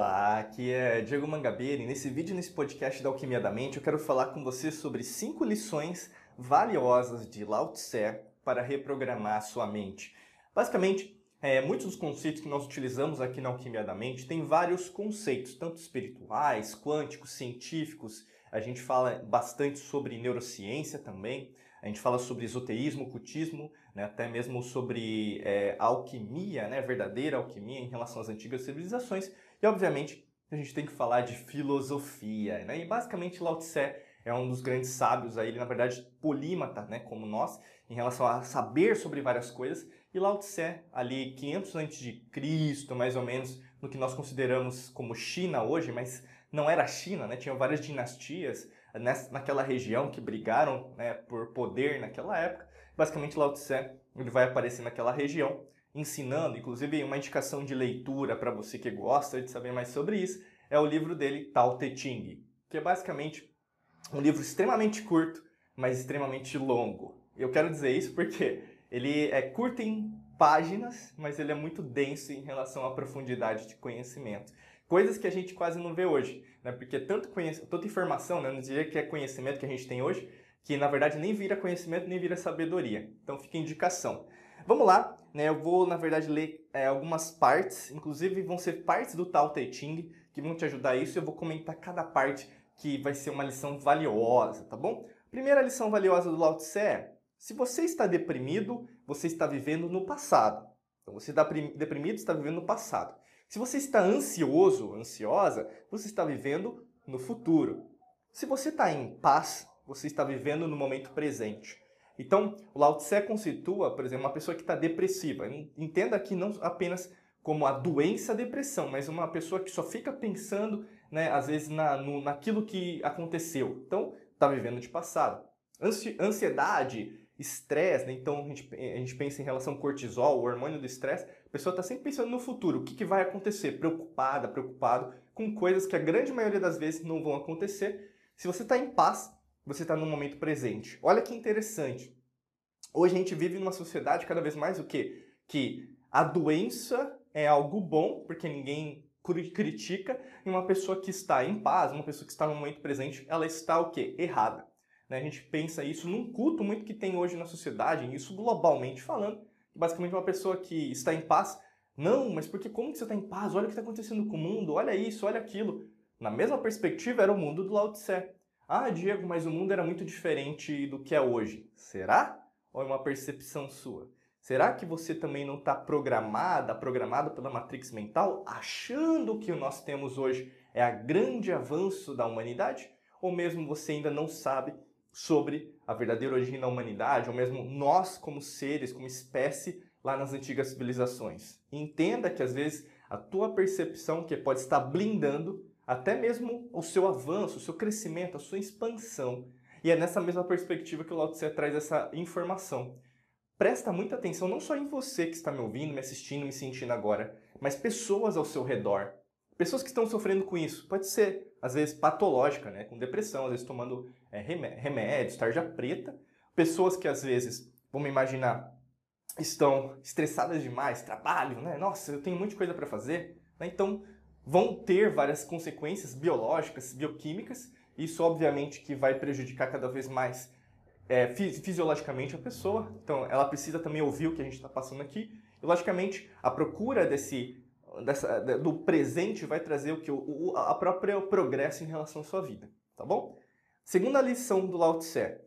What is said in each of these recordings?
Olá, aqui é Diego Mangabeira e nesse vídeo, nesse podcast da Alquimia da Mente, eu quero falar com você sobre cinco lições valiosas de Lao Tse para reprogramar a sua mente. Basicamente, é, muitos dos conceitos que nós utilizamos aqui na Alquimia da Mente têm vários conceitos, tanto espirituais, quânticos, científicos. A gente fala bastante sobre neurociência também. A gente fala sobre esoteísmo, ocultismo, né, até mesmo sobre é, alquimia, né, verdadeira alquimia em relação às antigas civilizações. E, obviamente, a gente tem que falar de filosofia. Né? E, basicamente, Lao Tse é um dos grandes sábios, aí, ele, na verdade, polímata, né, como nós, em relação a saber sobre várias coisas. E Lao Tse, ali 500 a.C., mais ou menos, no que nós consideramos como China hoje, mas não era China, né? tinha várias dinastias, nessa, naquela região que brigaram né, por poder naquela época. Basicamente, Lao Tse ele vai aparecer naquela região, ensinando, inclusive uma indicação de leitura para você que gosta de saber mais sobre isso, é o livro dele, Tao Te Ching, que é basicamente um livro extremamente curto, mas extremamente longo. Eu quero dizer isso porque ele é curto em páginas, mas ele é muito denso em relação à profundidade de conhecimento. Coisas que a gente quase não vê hoje, né? Porque tanto conhece, tanta informação, né? Não diria que é conhecimento que a gente tem hoje, que na verdade nem vira conhecimento, nem vira sabedoria. Então fica indicação. Vamos lá, né? Eu vou, na verdade, ler é, algumas partes, inclusive vão ser partes do Tao Te Ching, que vão te ajudar a isso. Eu vou comentar cada parte que vai ser uma lição valiosa, tá bom? Primeira lição valiosa do Lao Tse é, se você está deprimido, você está vivendo no passado. Então, você está deprimido, está vivendo no passado. Se você está ansioso, ansiosa, você está vivendo no futuro. Se você está em paz, você está vivendo no momento presente. Então, o Lao Tse por exemplo, uma pessoa que está depressiva. Entenda aqui não apenas como a doença a depressão, mas uma pessoa que só fica pensando, né, às vezes, na, no, naquilo que aconteceu. Então, está vivendo de passado. Ansiedade, estresse, né? então a gente, a gente pensa em relação ao cortisol, o hormônio do estresse, a pessoa está sempre pensando no futuro, o que, que vai acontecer, preocupada, preocupado com coisas que a grande maioria das vezes não vão acontecer. Se você está em paz, você está no momento presente. Olha que interessante. Hoje a gente vive numa sociedade cada vez mais o quê? Que a doença é algo bom, porque ninguém critica, e uma pessoa que está em paz, uma pessoa que está no momento presente, ela está o quê? Errada. Né? A gente pensa isso num culto muito que tem hoje na sociedade, isso globalmente falando, basicamente uma pessoa que está em paz. Não, mas porque como que você está em paz? Olha o que está acontecendo com o mundo, olha isso, olha aquilo. Na mesma perspectiva era o mundo do Lao Tse. Ah, Diego, mas o mundo era muito diferente do que é hoje. Será? Ou é uma percepção sua? Será que você também não está programada, programado pela matrix mental, achando que o nós temos hoje é a grande avanço da humanidade? Ou mesmo você ainda não sabe sobre a verdadeira origem da humanidade, ou mesmo nós como seres, como espécie, lá nas antigas civilizações. Entenda que às vezes a tua percepção que pode estar blindando até mesmo o seu avanço, o seu crescimento, a sua expansão. E é nessa mesma perspectiva que o Lao Tse traz essa informação. Presta muita atenção não só em você que está me ouvindo, me assistindo, me sentindo agora, mas pessoas ao seu redor. Pessoas que estão sofrendo com isso. Pode ser, às vezes, patológica, né? com depressão, às vezes tomando é, remédios, tarja preta. Pessoas que, às vezes, vamos imaginar, estão estressadas demais, trabalho, né? Nossa, eu tenho muita coisa para fazer. Né? Então, vão ter várias consequências biológicas, bioquímicas. Isso, obviamente, que vai prejudicar cada vez mais é, fisiologicamente a pessoa. Então, ela precisa também ouvir o que a gente está passando aqui. E, logicamente, a procura desse dessa, do presente vai trazer o que o, a própria progresso em relação à sua vida, tá bom? Segunda lição do Lao Tse: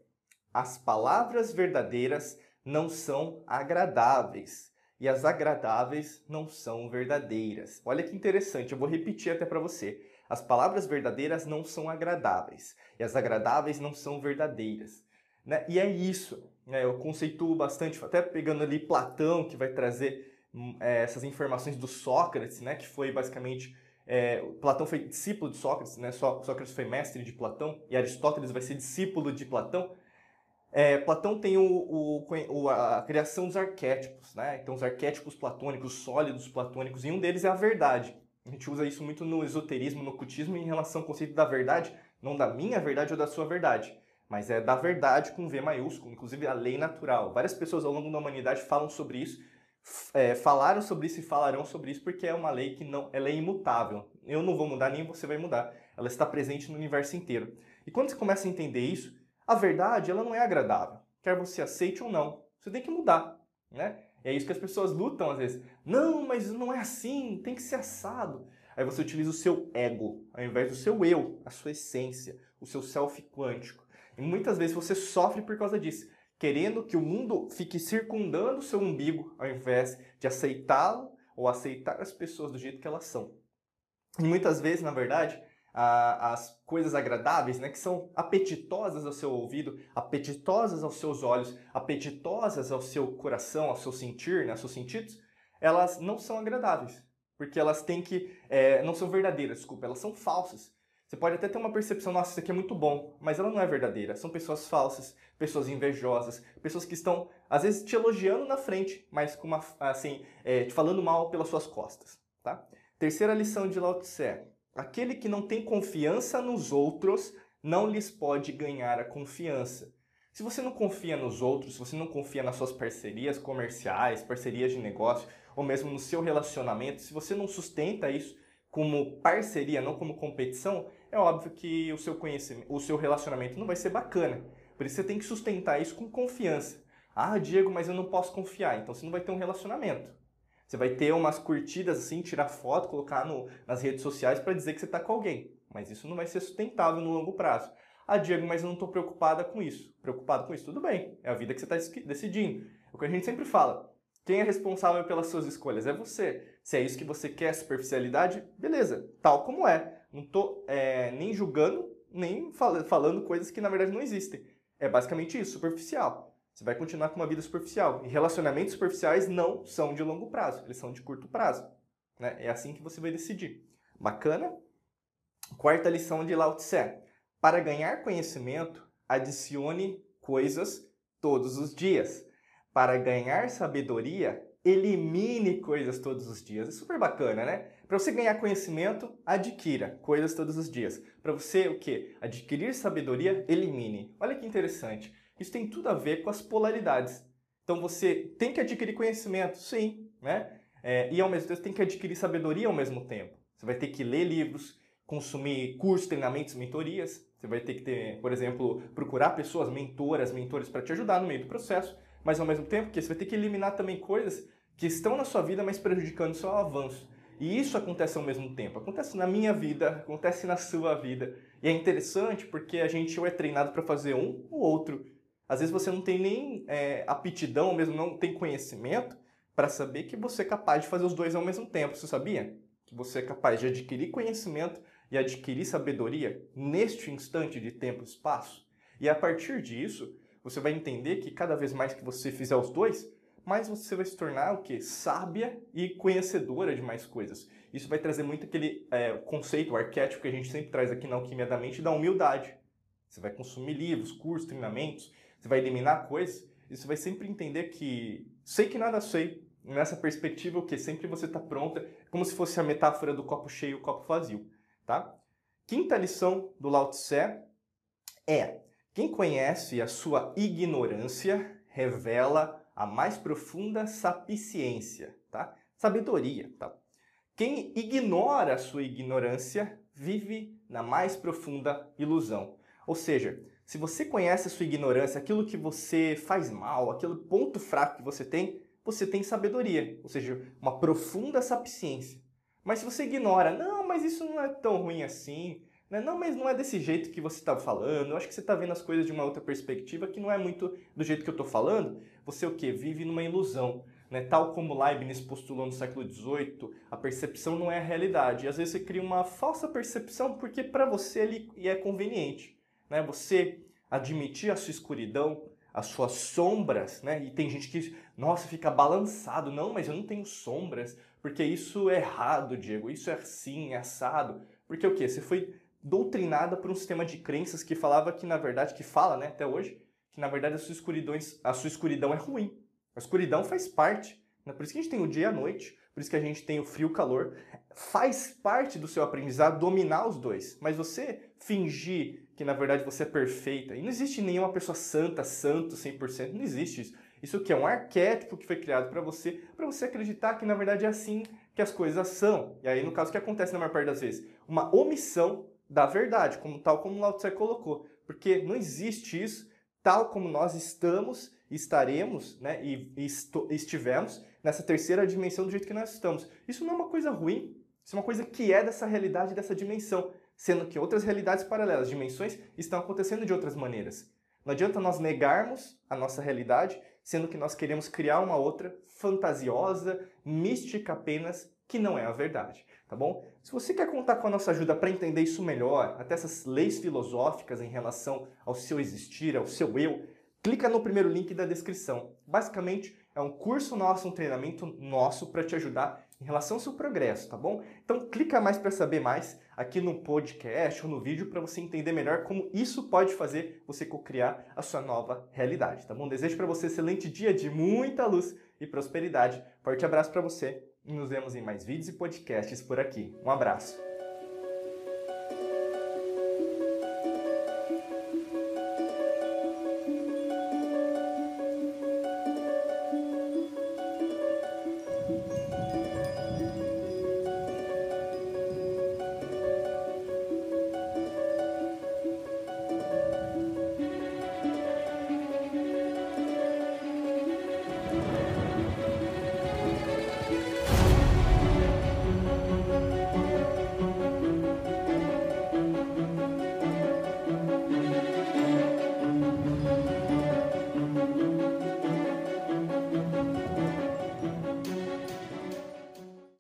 as palavras verdadeiras não são agradáveis e as agradáveis não são verdadeiras. Olha que interessante, eu vou repetir até para você. As palavras verdadeiras não são agradáveis e as agradáveis não são verdadeiras. Né? E é isso. Né? Eu conceituo bastante, até pegando ali Platão, que vai trazer é, essas informações do Sócrates, né, que foi basicamente é, Platão foi discípulo de Sócrates, né, Sócrates foi mestre de Platão e Aristóteles vai ser discípulo de Platão. É, Platão tem o, o, a criação dos arquétipos, né? então os arquétipos platônicos, sólidos platônicos, e um deles é a verdade. A gente usa isso muito no esoterismo, no cultismo, em relação ao conceito da verdade, não da minha verdade ou da sua verdade, mas é da verdade com V maiúsculo, inclusive a lei natural. Várias pessoas ao longo da humanidade falam sobre isso, é, falaram sobre isso e falarão sobre isso porque é uma lei que não, ela é imutável. Eu não vou mudar, nem você vai mudar. Ela está presente no universo inteiro. E quando você começa a entender isso, a verdade ela não é agradável. Quer você aceite ou não, você tem que mudar, né? E é isso que as pessoas lutam às vezes. Não, mas não é assim, tem que ser assado. Aí você utiliza o seu ego, ao invés do seu eu, a sua essência, o seu self quântico. E muitas vezes você sofre por causa disso, querendo que o mundo fique circundando o seu umbigo, ao invés de aceitá-lo ou aceitar as pessoas do jeito que elas são. E muitas vezes, na verdade, as coisas agradáveis, né, que são apetitosas ao seu ouvido, apetitosas aos seus olhos, apetitosas ao seu coração, ao seu sentir, né, aos seus sentidos, elas não são agradáveis, porque elas têm que é, não são verdadeiras, desculpa, elas são falsas. Você pode até ter uma percepção, nossa, isso aqui é muito bom, mas ela não é verdadeira. São pessoas falsas, pessoas invejosas, pessoas que estão às vezes te elogiando na frente, mas com uma assim, é, te falando mal pelas suas costas, tá? Terceira lição de Lao Tse Aquele que não tem confiança nos outros não lhes pode ganhar a confiança. Se você não confia nos outros, se você não confia nas suas parcerias comerciais, parcerias de negócio, ou mesmo no seu relacionamento, se você não sustenta isso como parceria, não como competição, é óbvio que o seu conhecimento, o seu relacionamento não vai ser bacana. Por isso você tem que sustentar isso com confiança. Ah, Diego, mas eu não posso confiar. Então você não vai ter um relacionamento. Você vai ter umas curtidas assim, tirar foto, colocar no, nas redes sociais para dizer que você está com alguém. Mas isso não vai ser sustentável no longo prazo. Ah, Diego, mas eu não estou preocupada com isso. Preocupado com isso, tudo bem. É a vida que você está decidindo. É o que a gente sempre fala. Quem é responsável pelas suas escolhas é você. Se é isso que você quer, superficialidade, beleza, tal como é. Não estou é, nem julgando, nem fal falando coisas que na verdade não existem. É basicamente isso, superficial. Você vai continuar com uma vida superficial. E relacionamentos superficiais não são de longo prazo, eles são de curto prazo. Né? É assim que você vai decidir. Bacana? Quarta lição de Lao Tse. Para ganhar conhecimento, adicione coisas todos os dias. Para ganhar sabedoria, elimine coisas todos os dias. É super bacana, né? Para você ganhar conhecimento, adquira coisas todos os dias. Para você o quê? Adquirir sabedoria, elimine. Olha que interessante. Isso tem tudo a ver com as polaridades. Então você tem que adquirir conhecimento, sim, né? É, e ao mesmo tempo tem que adquirir sabedoria ao mesmo tempo. Você vai ter que ler livros, consumir cursos, treinamentos, mentorias. Você vai ter que ter, por exemplo, procurar pessoas, mentoras, mentores para te ajudar no meio do processo. Mas ao mesmo tempo que você vai ter que eliminar também coisas que estão na sua vida, mas prejudicando o seu avanço. E isso acontece ao mesmo tempo. Acontece na minha vida, acontece na sua vida. E é interessante porque a gente ou é treinado para fazer um ou outro. Às vezes você não tem nem é, aptidão, ou mesmo não tem conhecimento para saber que você é capaz de fazer os dois ao mesmo tempo. Você sabia? Que você é capaz de adquirir conhecimento e adquirir sabedoria neste instante de tempo e espaço. E a partir disso, você vai entender que cada vez mais que você fizer os dois, mais você vai se tornar o que? Sábia e conhecedora de mais coisas. Isso vai trazer muito aquele é, conceito, o arquétipo que a gente sempre traz aqui na Alquimia da Mente da humildade. Você vai consumir livros, cursos, treinamentos, você vai eliminar coisas, e você vai sempre entender que sei que nada sei. Nessa perspectiva, o que? Sempre você está pronta, como se fosse a metáfora do copo cheio e o copo vazio, tá? Quinta lição do Lao Tse é: quem conhece a sua ignorância revela a mais profunda sapiência, tá? Sabedoria, tá? Quem ignora a sua ignorância vive na mais profunda ilusão. Ou seja, se você conhece a sua ignorância, aquilo que você faz mal, aquele ponto fraco que você tem, você tem sabedoria, ou seja, uma profunda sapiência. Mas se você ignora, não, mas isso não é tão ruim assim, né? não, mas não é desse jeito que você está falando, eu acho que você está vendo as coisas de uma outra perspectiva que não é muito do jeito que eu estou falando, você o que? Vive numa ilusão. Né? Tal como Leibniz postulou no século XVIII, a percepção não é a realidade. E às vezes você cria uma falsa percepção porque para você ele é conveniente né? Você admitir a sua escuridão, as suas sombras, né? E tem gente que, nossa, fica balançado. Não, mas eu não tenho sombras, porque isso é errado, Diego. Isso é assim, é assado. Porque o quê? Você foi doutrinada por um sistema de crenças que falava que, na verdade, que fala, né, até hoje, que na verdade a sua escuridão, a sua escuridão é ruim. A escuridão faz parte. Né? Por isso que a gente tem o dia e a noite, por isso que a gente tem o frio e o calor. Faz parte do seu aprendizado dominar os dois. Mas você fingir que na verdade você é perfeita. E não existe nenhuma pessoa santa, santo 100%, não existe isso. Isso que é um arquétipo que foi criado para você, para você acreditar que na verdade é assim que as coisas são. E aí, no caso, o que acontece na maior parte das vezes? Uma omissão da verdade, como tal como Lao Tse colocou. Porque não existe isso tal como nós estamos, estaremos, né, e, e estivemos nessa terceira dimensão do jeito que nós estamos. Isso não é uma coisa ruim, isso é uma coisa que é dessa realidade, dessa dimensão, sendo que outras realidades paralelas, dimensões, estão acontecendo de outras maneiras. Não adianta nós negarmos a nossa realidade, sendo que nós queremos criar uma outra fantasiosa, mística apenas, que não é a verdade, tá bom? Se você quer contar com a nossa ajuda para entender isso melhor, até essas leis filosóficas em relação ao seu existir, ao seu eu, clica no primeiro link da descrição. Basicamente, é um curso nosso, um treinamento nosso para te ajudar em relação ao seu progresso, tá bom? Então clica mais para saber mais aqui no podcast ou no vídeo para você entender melhor como isso pode fazer você co-criar a sua nova realidade, tá bom? Desejo para você um excelente dia de muita luz e prosperidade. Forte abraço para você e nos vemos em mais vídeos e podcasts por aqui. Um abraço.